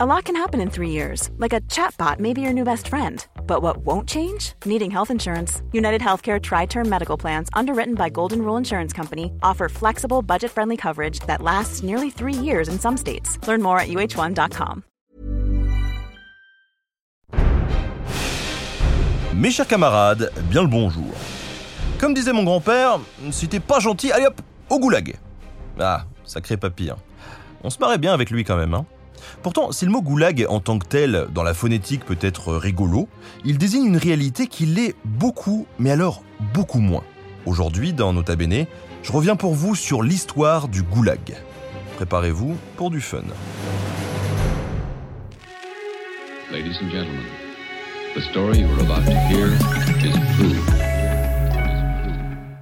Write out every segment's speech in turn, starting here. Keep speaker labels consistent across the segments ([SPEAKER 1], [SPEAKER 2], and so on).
[SPEAKER 1] A lot can happen in three years, like a chatbot may be your new best friend. But what won't change? Needing health insurance. United Healthcare Tri Term Medical Plans, underwritten by Golden Rule Insurance Company, offer flexible, budget friendly coverage that lasts nearly three years in some states. Learn more at uh1.com.
[SPEAKER 2] Mes chers camarades, bien le bonjour. Comme disait mon grand-père, si t'es pas gentil, allez hop, au goulag. Ah, sacré papy. Hein. On se marrait bien avec lui quand même, hein. Pourtant, si le mot goulag en tant que tel, dans la phonétique peut être rigolo, il désigne une réalité qui l'est beaucoup, mais alors beaucoup moins. Aujourd'hui, dans Nota Bene, je reviens pour vous sur l'histoire du goulag. Préparez-vous pour du fun.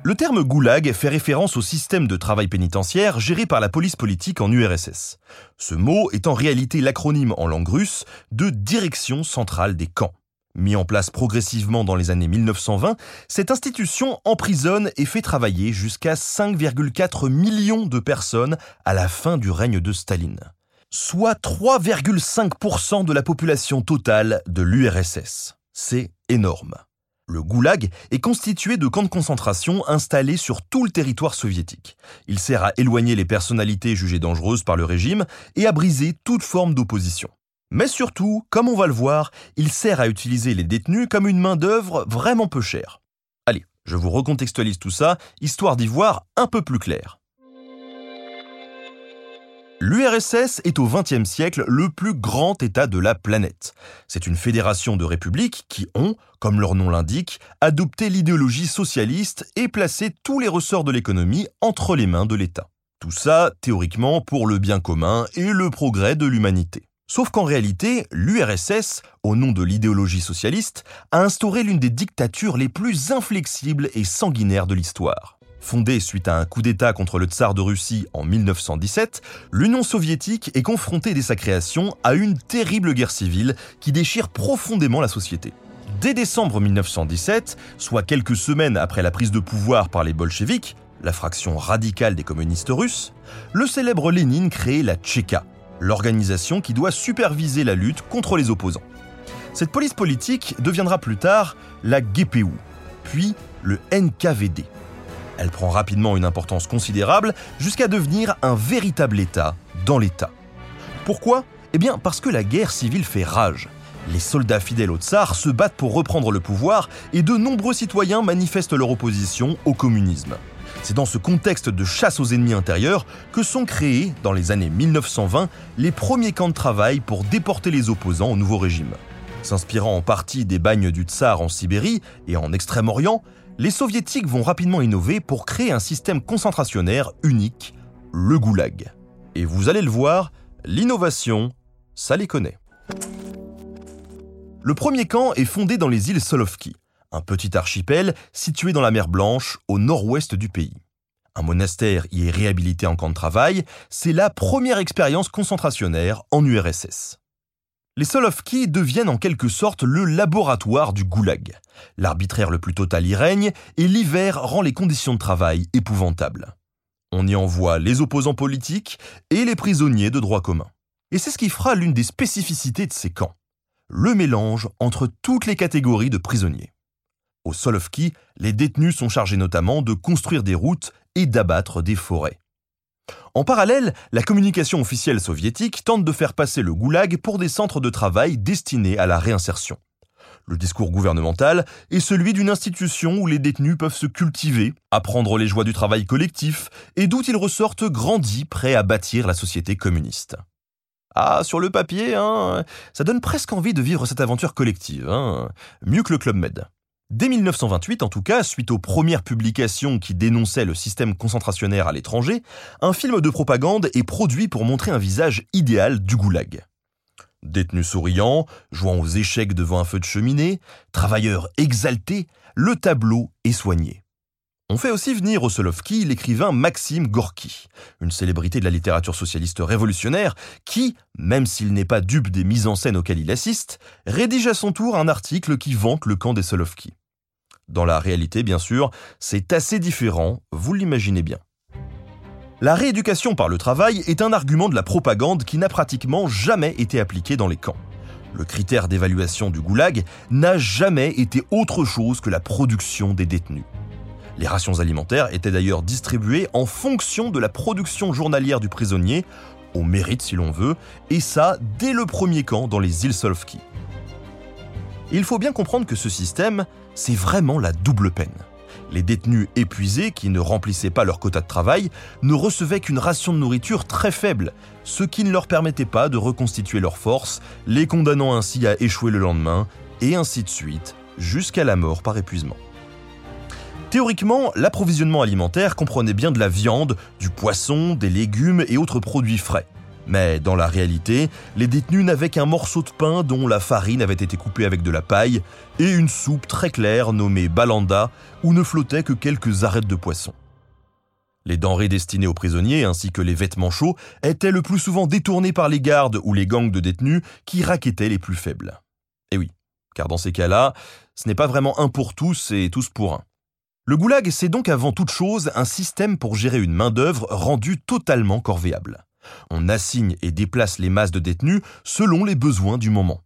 [SPEAKER 2] Le terme goulag fait référence au système de travail pénitentiaire géré par la police politique en URSS. Ce mot est en réalité l'acronyme en langue russe de Direction centrale des camps. Mis en place progressivement dans les années 1920, cette institution emprisonne et fait travailler jusqu'à 5,4 millions de personnes à la fin du règne de Staline, soit 3,5% de la population totale de l'URSS. C'est énorme. Le goulag est constitué de camps de concentration installés sur tout le territoire soviétique. Il sert à éloigner les personnalités jugées dangereuses par le régime et à briser toute forme d'opposition. Mais surtout, comme on va le voir, il sert à utiliser les détenus comme une main-d'œuvre vraiment peu chère. Allez, je vous recontextualise tout ça, histoire d'y voir un peu plus clair. L'URSS est au XXe siècle le plus grand État de la planète. C'est une fédération de républiques qui ont, comme leur nom l'indique, adopté l'idéologie socialiste et placé tous les ressorts de l'économie entre les mains de l'État. Tout ça, théoriquement, pour le bien commun et le progrès de l'humanité. Sauf qu'en réalité, l'URSS, au nom de l'idéologie socialiste, a instauré l'une des dictatures les plus inflexibles et sanguinaires de l'histoire. Fondée suite à un coup d'État contre le tsar de Russie en 1917, l'Union soviétique est confrontée dès sa création à une terrible guerre civile qui déchire profondément la société. Dès décembre 1917, soit quelques semaines après la prise de pouvoir par les bolcheviks, la fraction radicale des communistes russes, le célèbre Lénine crée la Tchéka, l'organisation qui doit superviser la lutte contre les opposants. Cette police politique deviendra plus tard la GPU, puis le NKVD. Elle prend rapidement une importance considérable jusqu'à devenir un véritable État dans l'État. Pourquoi? Eh bien parce que la guerre civile fait rage. Les soldats fidèles au tsar se battent pour reprendre le pouvoir et de nombreux citoyens manifestent leur opposition au communisme. C'est dans ce contexte de chasse aux ennemis intérieurs que sont créés, dans les années 1920, les premiers camps de travail pour déporter les opposants au nouveau régime. S'inspirant en partie des bagnes du tsar en Sibérie et en Extrême-Orient, les soviétiques vont rapidement innover pour créer un système concentrationnaire unique, le goulag. Et vous allez le voir, l'innovation, ça les connaît. Le premier camp est fondé dans les îles Solovki, un petit archipel situé dans la mer Blanche au nord-ouest du pays. Un monastère y est réhabilité en camp de travail, c'est la première expérience concentrationnaire en URSS. Les Solovki deviennent en quelque sorte le laboratoire du goulag. L'arbitraire le plus total y règne et l'hiver rend les conditions de travail épouvantables. On y envoie les opposants politiques et les prisonniers de droit commun. Et c'est ce qui fera l'une des spécificités de ces camps. Le mélange entre toutes les catégories de prisonniers. Au Solovki, les détenus sont chargés notamment de construire des routes et d'abattre des forêts. En parallèle, la communication officielle soviétique tente de faire passer le goulag pour des centres de travail destinés à la réinsertion. Le discours gouvernemental est celui d'une institution où les détenus peuvent se cultiver, apprendre les joies du travail collectif et d'où ils ressortent grandis, prêts à bâtir la société communiste. Ah, sur le papier, hein, ça donne presque envie de vivre cette aventure collective, hein, mieux que le Club Med. Dès 1928, en tout cas, suite aux premières publications qui dénonçaient le système concentrationnaire à l'étranger, un film de propagande est produit pour montrer un visage idéal du goulag. Détenu souriant, jouant aux échecs devant un feu de cheminée, travailleur exalté, le tableau est soigné. On fait aussi venir au Solovki l'écrivain Maxime Gorky, une célébrité de la littérature socialiste révolutionnaire qui, même s'il n'est pas dupe des mises en scène auxquelles il assiste, rédige à son tour un article qui vante le camp des Solovki. Dans la réalité, bien sûr, c'est assez différent, vous l'imaginez bien. La rééducation par le travail est un argument de la propagande qui n'a pratiquement jamais été appliqué dans les camps. Le critère d'évaluation du goulag n'a jamais été autre chose que la production des détenus. Les rations alimentaires étaient d'ailleurs distribuées en fonction de la production journalière du prisonnier, au mérite si l'on veut, et ça dès le premier camp dans les îles Solfki. Il faut bien comprendre que ce système, c'est vraiment la double peine. Les détenus épuisés, qui ne remplissaient pas leur quota de travail, ne recevaient qu'une ration de nourriture très faible, ce qui ne leur permettait pas de reconstituer leurs forces, les condamnant ainsi à échouer le lendemain, et ainsi de suite, jusqu'à la mort par épuisement. Théoriquement, l'approvisionnement alimentaire comprenait bien de la viande, du poisson, des légumes et autres produits frais. Mais dans la réalité, les détenus n'avaient qu'un morceau de pain dont la farine avait été coupée avec de la paille et une soupe très claire nommée balanda où ne flottaient que quelques arêtes de poisson. Les denrées destinées aux prisonniers ainsi que les vêtements chauds étaient le plus souvent détournés par les gardes ou les gangs de détenus qui raquettaient les plus faibles. Et oui, car dans ces cas-là, ce n'est pas vraiment un pour tous et tous pour un. Le goulag, c'est donc avant toute chose un système pour gérer une main-d'œuvre rendue totalement corvéable. On assigne et déplace les masses de détenus selon les besoins du moment.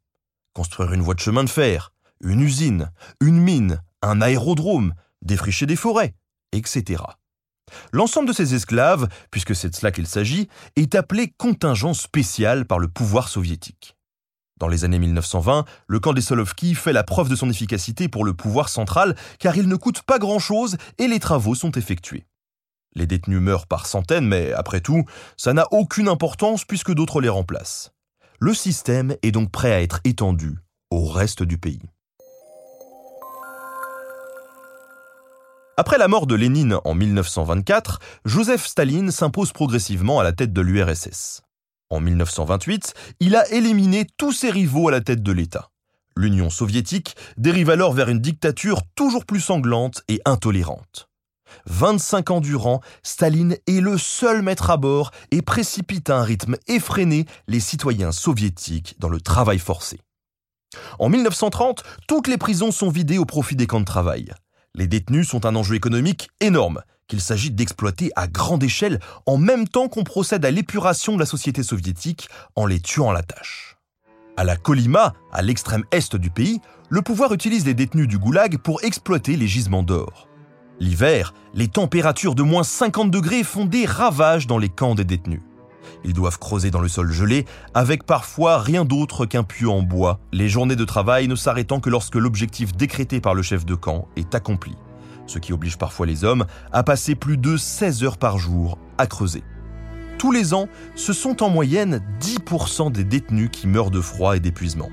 [SPEAKER 2] Construire une voie de chemin de fer, une usine, une mine, un aérodrome, défricher des forêts, etc. L'ensemble de ces esclaves, puisque c'est de cela qu'il s'agit, est appelé contingent spécial par le pouvoir soviétique. Dans les années 1920, le camp des Solovki fait la preuve de son efficacité pour le pouvoir central car il ne coûte pas grand-chose et les travaux sont effectués. Les détenus meurent par centaines, mais après tout, ça n'a aucune importance puisque d'autres les remplacent. Le système est donc prêt à être étendu au reste du pays. Après la mort de Lénine en 1924, Joseph Staline s'impose progressivement à la tête de l'URSS. En 1928, il a éliminé tous ses rivaux à la tête de l'État. L'Union soviétique dérive alors vers une dictature toujours plus sanglante et intolérante. 25 ans durant, Staline est le seul maître à bord et précipite à un rythme effréné les citoyens soviétiques dans le travail forcé. En 1930, toutes les prisons sont vidées au profit des camps de travail. Les détenus sont un enjeu économique énorme qu'il s'agit d'exploiter à grande échelle en même temps qu'on procède à l'épuration de la société soviétique en les tuant à la tâche. À la Kolyma, à l'extrême est du pays, le pouvoir utilise les détenus du goulag pour exploiter les gisements d'or. L'hiver, les températures de moins 50 degrés font des ravages dans les camps des détenus. Ils doivent creuser dans le sol gelé, avec parfois rien d'autre qu'un puits en bois, les journées de travail ne s'arrêtant que lorsque l'objectif décrété par le chef de camp est accompli, ce qui oblige parfois les hommes à passer plus de 16 heures par jour à creuser. Tous les ans, ce sont en moyenne 10% des détenus qui meurent de froid et d'épuisement.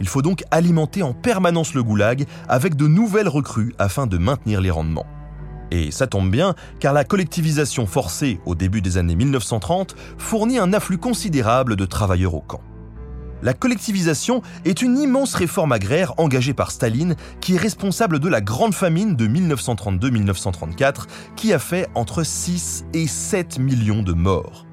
[SPEAKER 2] Il faut donc alimenter en permanence le goulag avec de nouvelles recrues afin de maintenir les rendements. Et ça tombe bien, car la collectivisation forcée au début des années 1930 fournit un afflux considérable de travailleurs au camp. La collectivisation est une immense réforme agraire engagée par Staline qui est responsable de la grande famine de 1932-1934 qui a fait entre 6 et 7 millions de morts.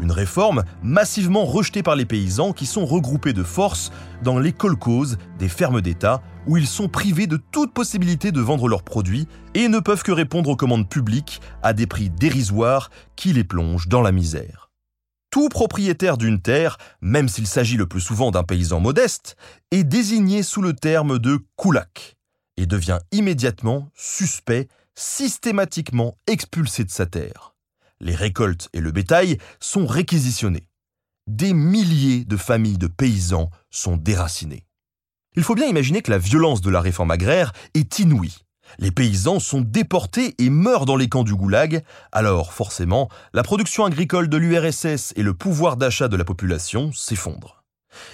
[SPEAKER 2] Une réforme massivement rejetée par les paysans qui sont regroupés de force dans les kolkhozes des fermes d'État où ils sont privés de toute possibilité de vendre leurs produits et ne peuvent que répondre aux commandes publiques à des prix dérisoires qui les plongent dans la misère. Tout propriétaire d'une terre, même s'il s'agit le plus souvent d'un paysan modeste, est désigné sous le terme de koulak et devient immédiatement suspect, systématiquement expulsé de sa terre les récoltes et le bétail sont réquisitionnés. Des milliers de familles de paysans sont déracinées. Il faut bien imaginer que la violence de la réforme agraire est inouïe. Les paysans sont déportés et meurent dans les camps du goulag, alors forcément, la production agricole de l'URSS et le pouvoir d'achat de la population s'effondrent.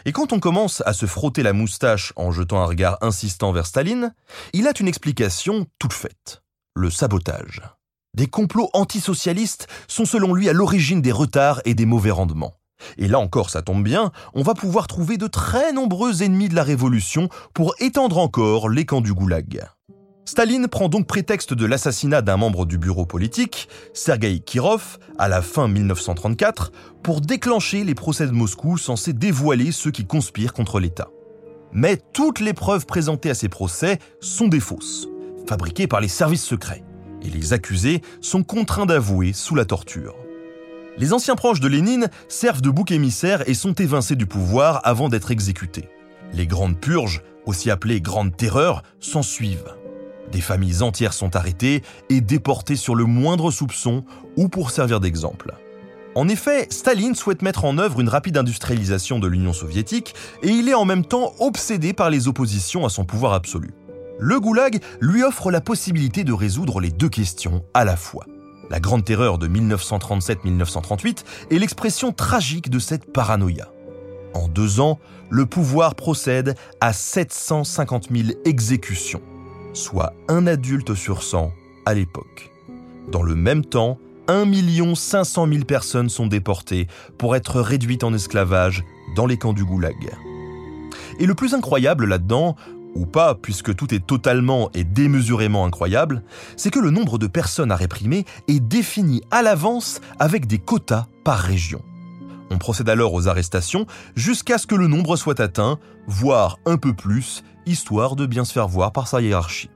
[SPEAKER 2] Et quand on commence à se frotter la moustache en jetant un regard insistant vers Staline, il a une explication toute faite. Le sabotage. Des complots antisocialistes sont selon lui à l'origine des retards et des mauvais rendements. Et là encore, ça tombe bien, on va pouvoir trouver de très nombreux ennemis de la révolution pour étendre encore les camps du goulag. Staline prend donc prétexte de l'assassinat d'un membre du bureau politique, Sergei Kirov, à la fin 1934, pour déclencher les procès de Moscou censés dévoiler ceux qui conspirent contre l'État. Mais toutes les preuves présentées à ces procès sont des fausses, fabriquées par les services secrets et les accusés sont contraints d'avouer sous la torture. Les anciens proches de Lénine servent de bouc émissaire et sont évincés du pouvoir avant d'être exécutés. Les grandes purges, aussi appelées grandes terreurs, s'en suivent. Des familles entières sont arrêtées et déportées sur le moindre soupçon ou pour servir d'exemple. En effet, Staline souhaite mettre en œuvre une rapide industrialisation de l'Union soviétique et il est en même temps obsédé par les oppositions à son pouvoir absolu. Le goulag lui offre la possibilité de résoudre les deux questions à la fois. La Grande Terreur de 1937-1938 est l'expression tragique de cette paranoïa. En deux ans, le pouvoir procède à 750 000 exécutions, soit un adulte sur 100 à l'époque. Dans le même temps, 1 500 000 personnes sont déportées pour être réduites en esclavage dans les camps du goulag. Et le plus incroyable là-dedans, ou pas puisque tout est totalement et démesurément incroyable, c'est que le nombre de personnes à réprimer est défini à l'avance avec des quotas par région. On procède alors aux arrestations jusqu'à ce que le nombre soit atteint, voire un peu plus, histoire de bien se faire voir par sa hiérarchie.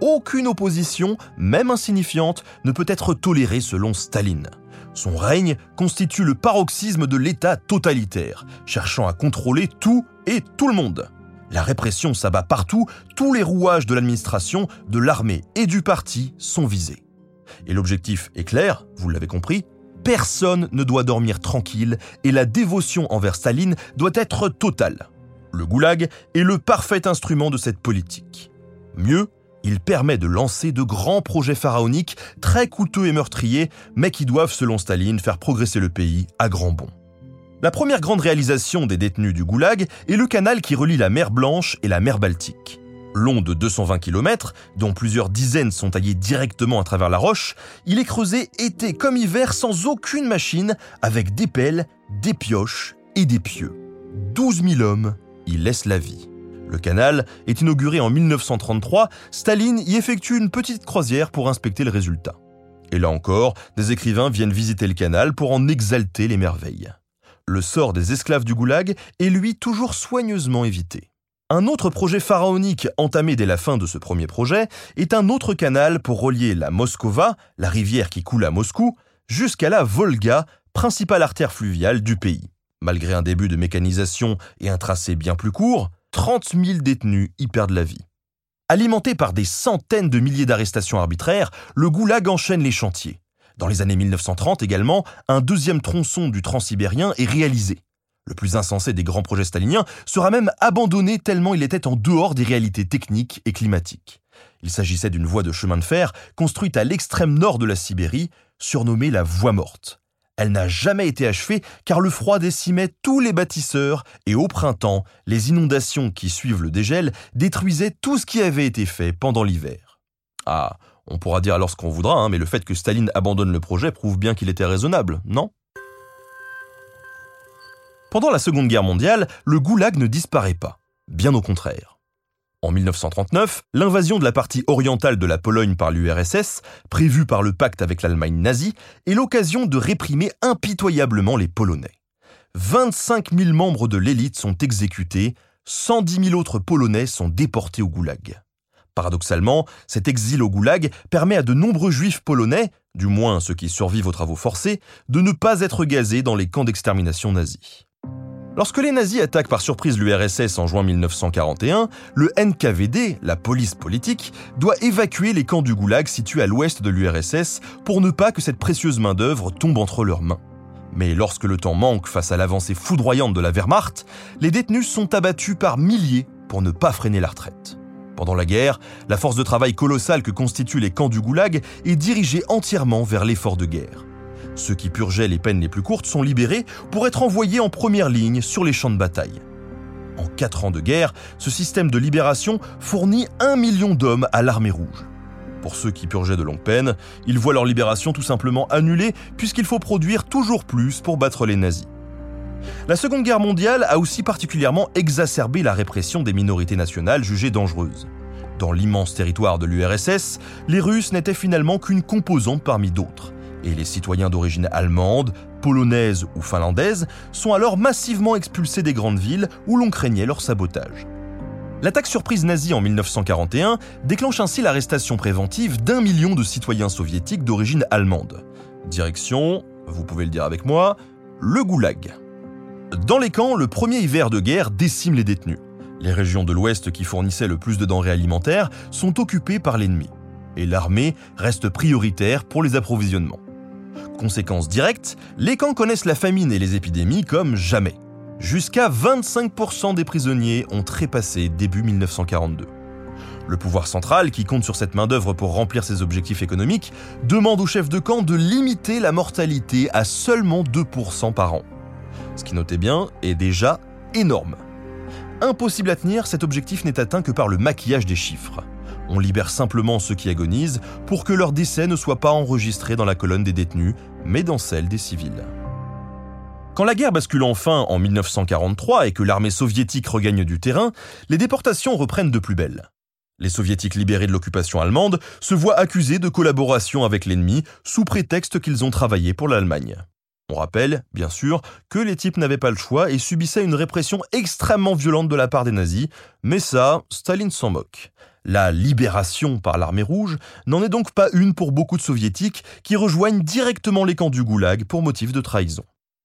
[SPEAKER 2] Aucune opposition, même insignifiante, ne peut être tolérée selon Staline. Son règne constitue le paroxysme de l'État totalitaire, cherchant à contrôler tout et tout le monde. La répression s'abat partout, tous les rouages de l'administration, de l'armée et du parti sont visés. Et l'objectif est clair, vous l'avez compris, personne ne doit dormir tranquille et la dévotion envers Staline doit être totale. Le goulag est le parfait instrument de cette politique. Mieux, il permet de lancer de grands projets pharaoniques, très coûteux et meurtriers, mais qui doivent, selon Staline, faire progresser le pays à grand bond. La première grande réalisation des détenus du Goulag est le canal qui relie la mer Blanche et la mer Baltique. Long de 220 km, dont plusieurs dizaines sont taillés directement à travers la roche, il est creusé été comme hiver sans aucune machine, avec des pelles, des pioches et des pieux. 12 000 hommes y laissent la vie. Le canal est inauguré en 1933, Staline y effectue une petite croisière pour inspecter le résultat. Et là encore, des écrivains viennent visiter le canal pour en exalter les merveilles. Le sort des esclaves du goulag est lui toujours soigneusement évité. Un autre projet pharaonique entamé dès la fin de ce premier projet est un autre canal pour relier la Moskova, la rivière qui coule à Moscou, jusqu'à la Volga, principale artère fluviale du pays. Malgré un début de mécanisation et un tracé bien plus court, 30 000 détenus y perdent la vie. Alimenté par des centaines de milliers d'arrestations arbitraires, le goulag enchaîne les chantiers. Dans les années 1930 également, un deuxième tronçon du transsibérien est réalisé. Le plus insensé des grands projets staliniens sera même abandonné tellement il était en dehors des réalités techniques et climatiques. Il s'agissait d'une voie de chemin de fer construite à l'extrême nord de la Sibérie, surnommée la Voie morte. Elle n'a jamais été achevée car le froid décimait tous les bâtisseurs et au printemps, les inondations qui suivent le dégel détruisaient tout ce qui avait été fait pendant l'hiver. Ah, on pourra dire alors ce qu'on voudra, hein, mais le fait que Staline abandonne le projet prouve bien qu'il était raisonnable, non? Pendant la Seconde Guerre mondiale, le goulag ne disparaît pas, bien au contraire. En 1939, l'invasion de la partie orientale de la Pologne par l'URSS, prévue par le pacte avec l'Allemagne nazie, est l'occasion de réprimer impitoyablement les Polonais. 25 000 membres de l'élite sont exécutés, 110 000 autres Polonais sont déportés au goulag. Paradoxalement, cet exil au goulag permet à de nombreux juifs polonais, du moins ceux qui survivent aux travaux forcés, de ne pas être gazés dans les camps d'extermination nazis. Lorsque les nazis attaquent par surprise l'URSS en juin 1941, le NKVD, la police politique, doit évacuer les camps du goulag situés à l'ouest de l'URSS pour ne pas que cette précieuse main-d'œuvre tombe entre leurs mains. Mais lorsque le temps manque face à l'avancée foudroyante de la Wehrmacht, les détenus sont abattus par milliers pour ne pas freiner la retraite. Pendant la guerre, la force de travail colossale que constituent les camps du goulag est dirigée entièrement vers l'effort de guerre. Ceux qui purgeaient les peines les plus courtes sont libérés pour être envoyés en première ligne sur les champs de bataille. En quatre ans de guerre, ce système de libération fournit un million d'hommes à l'armée rouge. Pour ceux qui purgeaient de longues peines, ils voient leur libération tout simplement annulée puisqu'il faut produire toujours plus pour battre les nazis. La Seconde Guerre mondiale a aussi particulièrement exacerbé la répression des minorités nationales jugées dangereuses. Dans l'immense territoire de l'URSS, les Russes n'étaient finalement qu'une composante parmi d'autres, et les citoyens d'origine allemande, polonaise ou finlandaise sont alors massivement expulsés des grandes villes où l'on craignait leur sabotage. L'attaque surprise nazie en 1941 déclenche ainsi l'arrestation préventive d'un million de citoyens soviétiques d'origine allemande. Direction Vous pouvez le dire avec moi, le goulag. Dans les camps, le premier hiver de guerre décime les détenus. Les régions de l'Ouest qui fournissaient le plus de denrées alimentaires sont occupées par l'ennemi, et l'armée reste prioritaire pour les approvisionnements. Conséquence directe, les camps connaissent la famine et les épidémies comme jamais. Jusqu'à 25% des prisonniers ont trépassé début 1942. Le pouvoir central, qui compte sur cette main-d'œuvre pour remplir ses objectifs économiques, demande aux chefs de camp de limiter la mortalité à seulement 2% par an. Ce qui, notez bien, est déjà énorme. Impossible à tenir, cet objectif n'est atteint que par le maquillage des chiffres. On libère simplement ceux qui agonisent pour que leur décès ne soit pas enregistré dans la colonne des détenus, mais dans celle des civils. Quand la guerre bascule enfin en 1943 et que l'armée soviétique regagne du terrain, les déportations reprennent de plus belle. Les soviétiques libérés de l'occupation allemande se voient accusés de collaboration avec l'ennemi sous prétexte qu'ils ont travaillé pour l'Allemagne. On rappelle, bien sûr, que les types n'avaient pas le choix et subissaient une répression extrêmement violente de la part des nazis, mais ça, Staline s'en moque. La libération par l'armée rouge n'en est donc pas une pour beaucoup de soviétiques qui rejoignent directement les camps du goulag pour motif de trahison.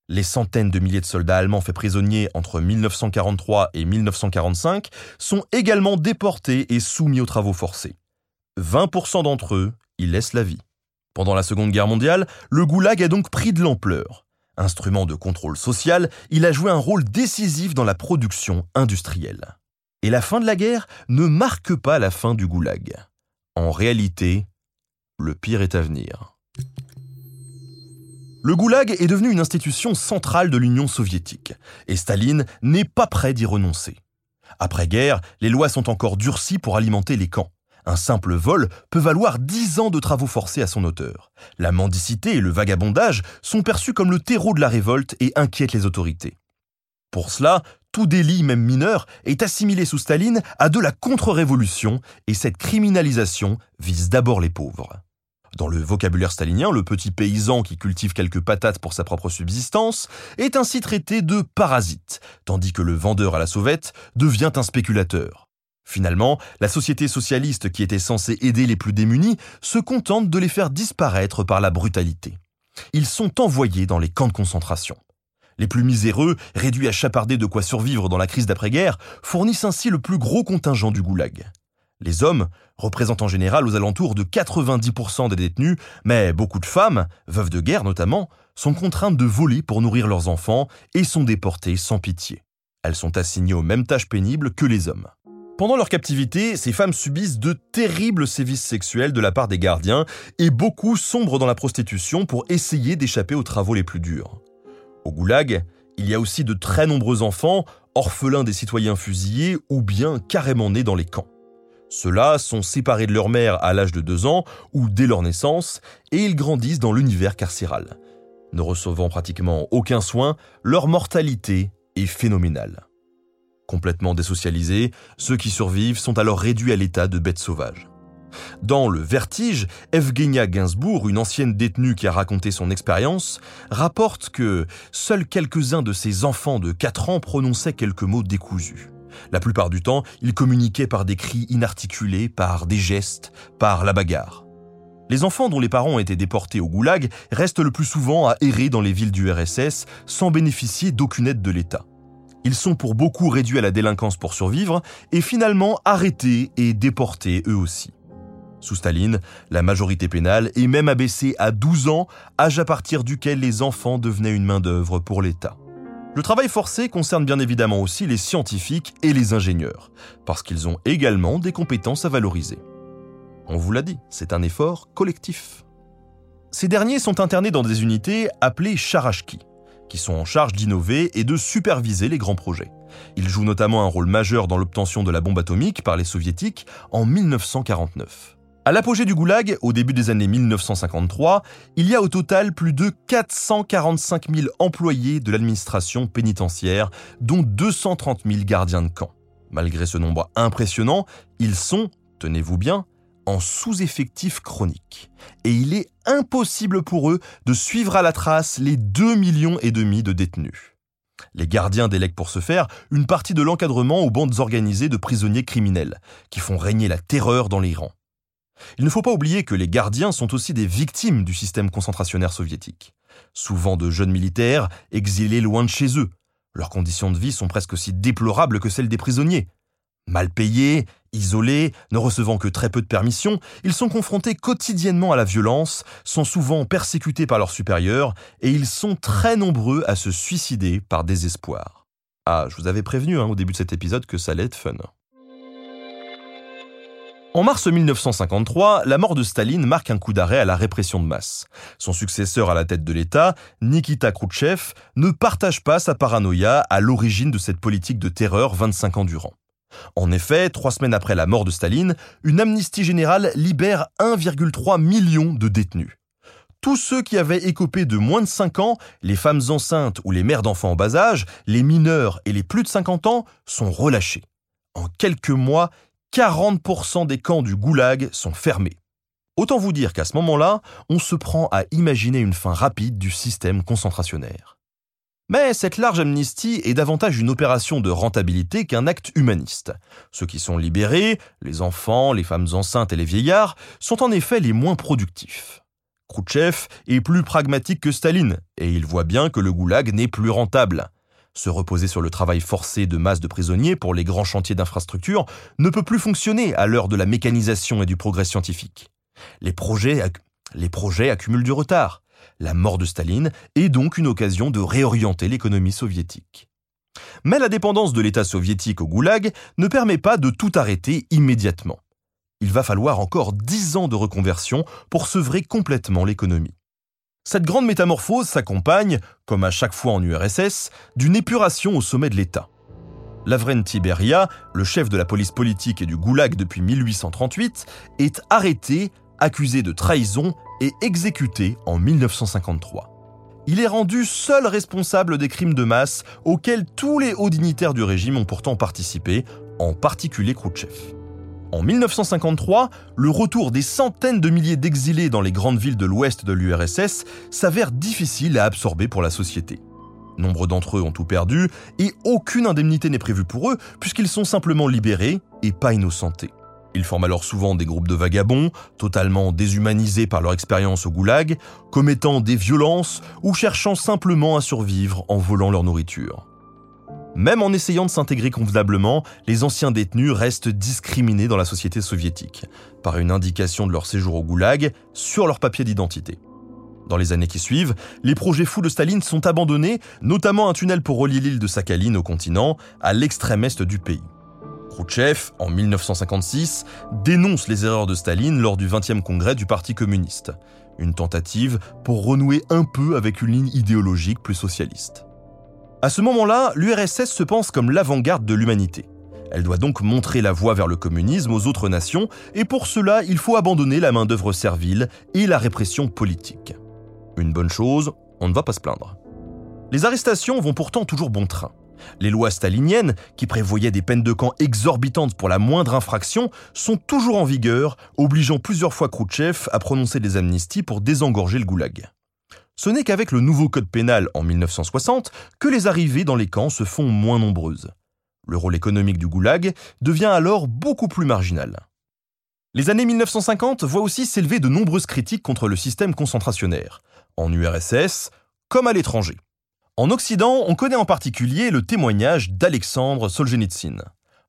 [SPEAKER 2] Les centaines de milliers de soldats allemands faits prisonniers entre 1943 et 1945 sont également déportés et soumis aux travaux forcés. 20% d'entre eux y laissent la vie. Pendant la Seconde Guerre mondiale, le goulag a donc pris de l'ampleur. Instrument de contrôle social, il a joué un rôle décisif dans la production industrielle. Et la fin de la guerre ne marque pas la fin du goulag. En réalité, le pire est à venir. Le goulag est devenu une institution centrale de l'Union soviétique, et Staline n'est pas prêt d'y renoncer. Après-guerre, les lois sont encore durcies pour alimenter les camps. Un simple vol peut valoir dix ans de travaux forcés à son auteur. La mendicité et le vagabondage sont perçus comme le terreau de la révolte et inquiètent les autorités. Pour cela, tout délit, même mineur, est assimilé sous Staline à de la contre-révolution et cette criminalisation vise d'abord les pauvres. Dans le vocabulaire stalinien, le petit paysan qui cultive quelques patates pour sa propre subsistance est ainsi traité de parasite, tandis que le vendeur à la sauvette devient un spéculateur. Finalement, la société socialiste qui était censée aider les plus démunis se contente de les faire disparaître par la brutalité. Ils sont envoyés dans les camps de concentration. Les plus miséreux, réduits à chaparder de quoi survivre dans la crise d'après-guerre, fournissent ainsi le plus gros contingent du goulag. Les hommes représentent en général aux alentours de 90% des détenus, mais beaucoup de femmes, veuves de guerre notamment, sont contraintes de voler pour nourrir leurs enfants et sont déportées sans pitié. Elles sont assignées aux mêmes tâches pénibles que les hommes. Pendant leur captivité, ces femmes subissent de terribles sévices sexuels de la part des gardiens et beaucoup sombrent dans la prostitution pour essayer d'échapper aux travaux les plus durs. Au goulag, il y a aussi de très nombreux enfants, orphelins des citoyens fusillés ou bien carrément nés dans les camps. Ceux-là sont séparés de leur mère à l'âge de 2 ans ou dès leur naissance et ils grandissent dans l'univers carcéral. Ne recevant pratiquement aucun soin, leur mortalité est phénoménale. Complètement désocialisés, ceux qui survivent sont alors réduits à l'état de bêtes sauvages. Dans Le Vertige, Evgenia Gainsbourg, une ancienne détenue qui a raconté son expérience, rapporte que seuls quelques-uns de ses enfants de 4 ans prononçaient quelques mots décousus. La plupart du temps, ils communiquaient par des cris inarticulés, par des gestes, par la bagarre. Les enfants dont les parents ont été déportés au goulag restent le plus souvent à errer dans les villes du RSS sans bénéficier d'aucune aide de l'État. Ils sont pour beaucoup réduits à la délinquance pour survivre et finalement arrêtés et déportés eux aussi. Sous Staline, la majorité pénale est même abaissée à 12 ans, âge à partir duquel les enfants devenaient une main-d'œuvre pour l'État. Le travail forcé concerne bien évidemment aussi les scientifiques et les ingénieurs, parce qu'ils ont également des compétences à valoriser. On vous l'a dit, c'est un effort collectif. Ces derniers sont internés dans des unités appelées charashki qui sont en charge d'innover et de superviser les grands projets. Ils jouent notamment un rôle majeur dans l'obtention de la bombe atomique par les soviétiques en 1949. À l'apogée du goulag, au début des années 1953, il y a au total plus de 445 000 employés de l'administration pénitentiaire, dont 230 000 gardiens de camp. Malgré ce nombre impressionnant, ils sont, tenez-vous bien, en sous-effectif chronique. Et il est impossible pour eux de suivre à la trace les 2 millions et demi de détenus. Les gardiens délèguent pour ce faire une partie de l'encadrement aux bandes organisées de prisonniers criminels, qui font régner la terreur dans les rangs. Il ne faut pas oublier que les gardiens sont aussi des victimes du système concentrationnaire soviétique. souvent de jeunes militaires exilés loin de chez eux. Leurs conditions de vie sont presque aussi déplorables que celles des prisonniers. Mal payés, isolés, ne recevant que très peu de permissions, ils sont confrontés quotidiennement à la violence, sont souvent persécutés par leurs supérieurs et ils sont très nombreux à se suicider par désespoir. Ah, je vous avais prévenu hein, au début de cet épisode que ça allait être fun. En mars 1953, la mort de Staline marque un coup d'arrêt à la répression de masse. Son successeur à la tête de l'État, Nikita Khrouchtchev, ne partage pas sa paranoïa à l'origine de cette politique de terreur 25 ans durant. En effet, trois semaines après la mort de Staline, une amnistie générale libère 1,3 million de détenus. Tous ceux qui avaient écopé de moins de 5 ans, les femmes enceintes ou les mères d'enfants en bas âge, les mineurs et les plus de 50 ans sont relâchés. En quelques mois, 40% des camps du goulag sont fermés. Autant vous dire qu'à ce moment-là, on se prend à imaginer une fin rapide du système concentrationnaire. Mais cette large amnistie est davantage une opération de rentabilité qu'un acte humaniste. Ceux qui sont libérés, les enfants, les femmes enceintes et les vieillards, sont en effet les moins productifs. Khrouchtchev est plus pragmatique que Staline, et il voit bien que le goulag n'est plus rentable. Se reposer sur le travail forcé de masse de prisonniers pour les grands chantiers d'infrastructure ne peut plus fonctionner à l'heure de la mécanisation et du progrès scientifique. Les projets, les projets accumulent du retard. La mort de Staline est donc une occasion de réorienter l'économie soviétique. Mais la dépendance de l'État soviétique au goulag ne permet pas de tout arrêter immédiatement. Il va falloir encore dix ans de reconversion pour sevrer complètement l'économie. Cette grande métamorphose s'accompagne, comme à chaque fois en URSS, d'une épuration au sommet de l'État. Lavrenti Beria, le chef de la police politique et du goulag depuis 1838, est arrêté, accusé de trahison et exécuté en 1953. Il est rendu seul responsable des crimes de masse auxquels tous les hauts dignitaires du régime ont pourtant participé, en particulier Khrouchtchev. En 1953, le retour des centaines de milliers d'exilés dans les grandes villes de l'ouest de l'URSS s'avère difficile à absorber pour la société. Nombre d'entre eux ont tout perdu et aucune indemnité n'est prévue pour eux puisqu'ils sont simplement libérés et pas innocentés. Ils forment alors souvent des groupes de vagabonds, totalement déshumanisés par leur expérience au goulag, commettant des violences ou cherchant simplement à survivre en volant leur nourriture. Même en essayant de s'intégrer convenablement, les anciens détenus restent discriminés dans la société soviétique, par une indication de leur séjour au goulag sur leur papier d'identité. Dans les années qui suivent, les projets fous de Staline sont abandonnés, notamment un tunnel pour relier l'île de Sakhaline au continent, à l'extrême est du pays. Khrouchtchev, en 1956, dénonce les erreurs de Staline lors du 20e congrès du Parti communiste, une tentative pour renouer un peu avec une ligne idéologique plus socialiste. À ce moment-là, l'URSS se pense comme l'avant-garde de l'humanité. Elle doit donc montrer la voie vers le communisme aux autres nations, et pour cela, il faut abandonner la main-d'œuvre servile et la répression politique. Une bonne chose, on ne va pas se plaindre. Les arrestations vont pourtant toujours bon train. Les lois staliniennes, qui prévoyaient des peines de camp exorbitantes pour la moindre infraction, sont toujours en vigueur, obligeant plusieurs fois Khrouchtchev à prononcer des amnisties pour désengorger le goulag. Ce n'est qu'avec le nouveau code pénal en 1960 que les arrivées dans les camps se font moins nombreuses. Le rôle économique du goulag devient alors beaucoup plus marginal. Les années 1950 voient aussi s'élever de nombreuses critiques contre le système concentrationnaire, en URSS comme à l'étranger. En Occident, on connaît en particulier le témoignage d'Alexandre Solzhenitsyn.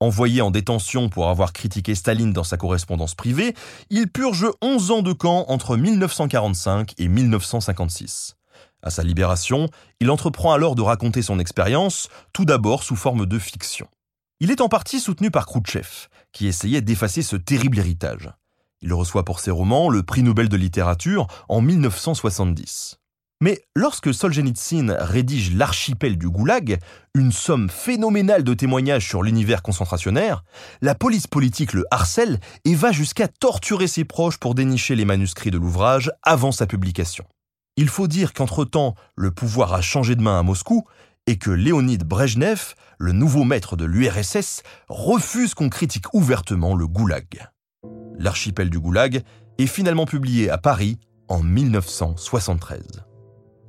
[SPEAKER 2] Envoyé en détention pour avoir critiqué Staline dans sa correspondance privée, il purge 11 ans de camp entre 1945 et 1956. À sa libération, il entreprend alors de raconter son expérience, tout d'abord sous forme de fiction. Il est en partie soutenu par Khrouchtchev, qui essayait d'effacer ce terrible héritage. Il reçoit pour ses romans le prix Nobel de littérature en 1970. Mais lorsque Solzhenitsyn rédige L'archipel du Goulag, une somme phénoménale de témoignages sur l'univers concentrationnaire, la police politique le harcèle et va jusqu'à torturer ses proches pour dénicher les manuscrits de l'ouvrage avant sa publication. Il faut dire qu'entre-temps, le pouvoir a changé de main à Moscou et que Léonid Brejnev, le nouveau maître de l'URSS, refuse qu'on critique ouvertement le Goulag. L'archipel du Goulag est finalement publié à Paris en 1973.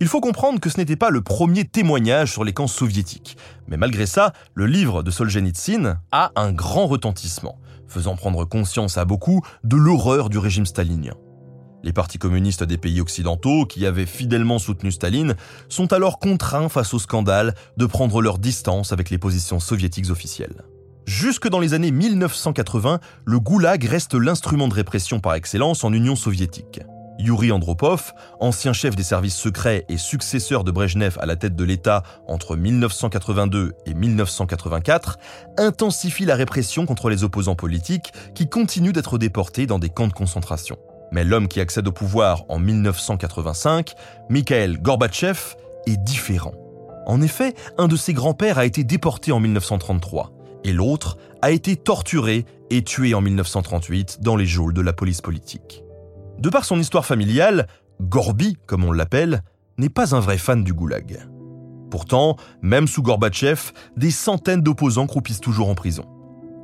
[SPEAKER 2] Il faut comprendre que ce n'était pas le premier témoignage sur les camps soviétiques, mais malgré ça, le livre de Solzhenitsyn a un grand retentissement, faisant prendre conscience à beaucoup de l'horreur du régime stalinien. Les partis communistes des pays occidentaux, qui avaient fidèlement soutenu Staline, sont alors contraints face au scandale de prendre leur distance avec les positions soviétiques officielles. Jusque dans les années 1980, le goulag reste l'instrument de répression par excellence en Union soviétique. Yuri Andropov, ancien chef des services secrets et successeur de Brejnev à la tête de l'État entre 1982 et 1984, intensifie la répression contre les opposants politiques qui continuent d'être déportés dans des camps de concentration. Mais l'homme qui accède au pouvoir en 1985, Mikhail Gorbatchev, est différent. En effet, un de ses grands-pères a été déporté en 1933 et l'autre a été torturé et tué en 1938 dans les geôles de la police politique. De par son histoire familiale, Gorby, comme on l'appelle, n'est pas un vrai fan du goulag. Pourtant, même sous Gorbatchev, des centaines d'opposants croupissent toujours en prison.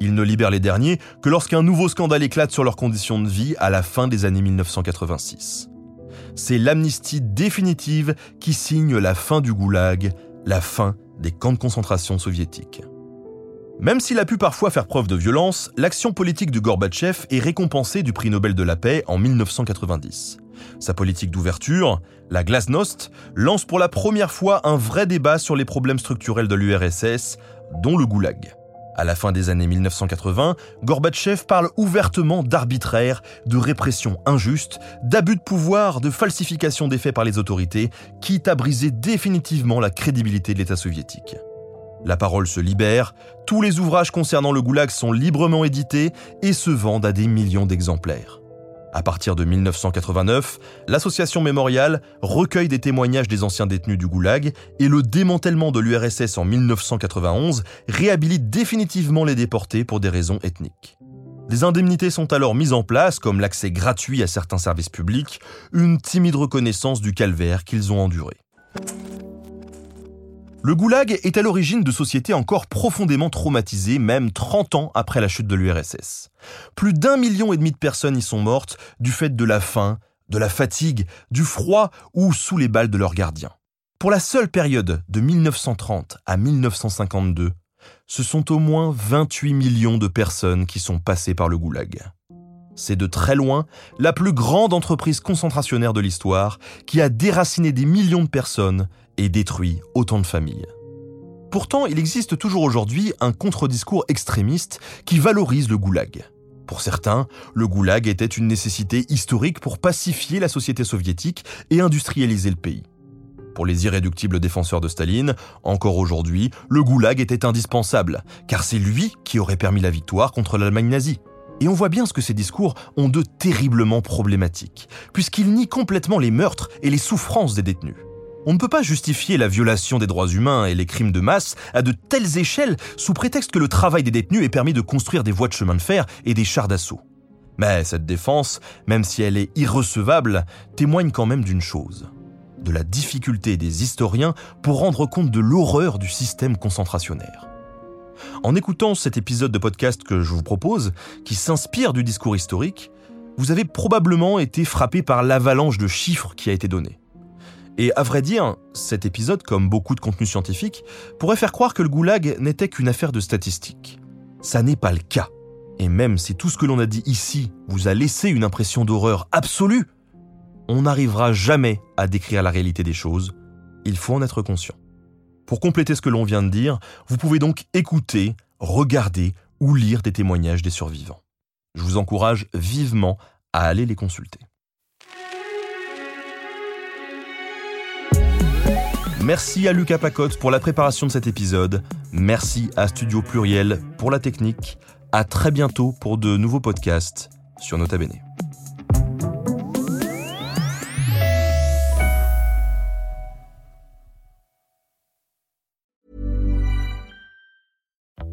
[SPEAKER 2] Il ne libère les derniers que lorsqu'un nouveau scandale éclate sur leurs conditions de vie à la fin des années 1986. C'est l'amnistie définitive qui signe la fin du goulag, la fin des camps de concentration soviétiques. Même s'il a pu parfois faire preuve de violence, l'action politique de Gorbatchev est récompensée du prix Nobel de la paix en 1990. Sa politique d'ouverture, la Glasnost, lance pour la première fois un vrai débat sur les problèmes structurels de l'URSS, dont le goulag. À la fin des années 1980, Gorbatchev parle ouvertement d'arbitraire, de répression injuste, d'abus de pouvoir, de falsification des faits par les autorités, quitte à briser définitivement la crédibilité de l'État soviétique. La parole se libère, tous les ouvrages concernant le goulag sont librement édités et se vendent à des millions d'exemplaires. À partir de 1989, l'association Mémorial recueille des témoignages des anciens détenus du goulag et le démantèlement de l'URSS en 1991 réhabilite définitivement les déportés pour des raisons ethniques. Des indemnités sont alors mises en place, comme l'accès gratuit à certains services publics, une timide reconnaissance du calvaire qu'ils ont enduré. Le goulag est à l'origine de sociétés encore profondément traumatisées, même 30 ans après la chute de l'URSS. Plus d'un million et demi de personnes y sont mortes du fait de la faim, de la fatigue, du froid ou sous les balles de leurs gardiens. Pour la seule période de 1930 à 1952, ce sont au moins 28 millions de personnes qui sont passées par le goulag. C'est de très loin la plus grande entreprise concentrationnaire de l'histoire qui a déraciné des millions de personnes et détruit autant de familles. Pourtant, il existe toujours aujourd'hui un contre-discours extrémiste qui valorise le goulag. Pour certains, le goulag était une nécessité historique pour pacifier la société soviétique et industrialiser le pays. Pour les irréductibles défenseurs de Staline, encore aujourd'hui, le goulag était indispensable, car c'est lui qui aurait permis la victoire contre l'Allemagne nazie. Et on voit bien ce que ces discours ont de terriblement problématiques, puisqu'ils nient complètement les meurtres et les souffrances des détenus. On ne peut pas justifier la violation des droits humains et les crimes de masse à de telles échelles sous prétexte que le travail des détenus ait permis de construire des voies de chemin de fer et des chars d'assaut. Mais cette défense, même si elle est irrecevable, témoigne quand même d'une chose de la difficulté des historiens pour rendre compte de l'horreur du système concentrationnaire. En écoutant cet épisode de podcast que je vous propose, qui s'inspire du discours historique, vous avez probablement été frappé par l'avalanche de chiffres qui a été donnée. Et à vrai dire, cet épisode, comme beaucoup de contenus scientifiques, pourrait faire croire que le goulag n'était qu'une affaire de statistiques. Ça n'est pas le cas. Et même si tout ce que l'on a dit ici vous a laissé une impression d'horreur absolue, on n'arrivera jamais à décrire la réalité des choses. Il faut en être conscient. Pour compléter ce que l'on vient de dire, vous pouvez donc écouter, regarder ou lire des témoignages des survivants. Je vous encourage vivement à aller les consulter. Merci à Lucas Pacotte pour la préparation de cet épisode. Merci à Studio Pluriel pour la technique. À très bientôt pour de nouveaux podcasts sur Nota Bene.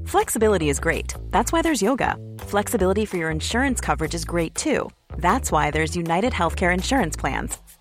[SPEAKER 1] Flexibility is great. That's why there's yoga. Flexibility for your insurance coverage is great too. That's why there's United Healthcare Insurance Plans.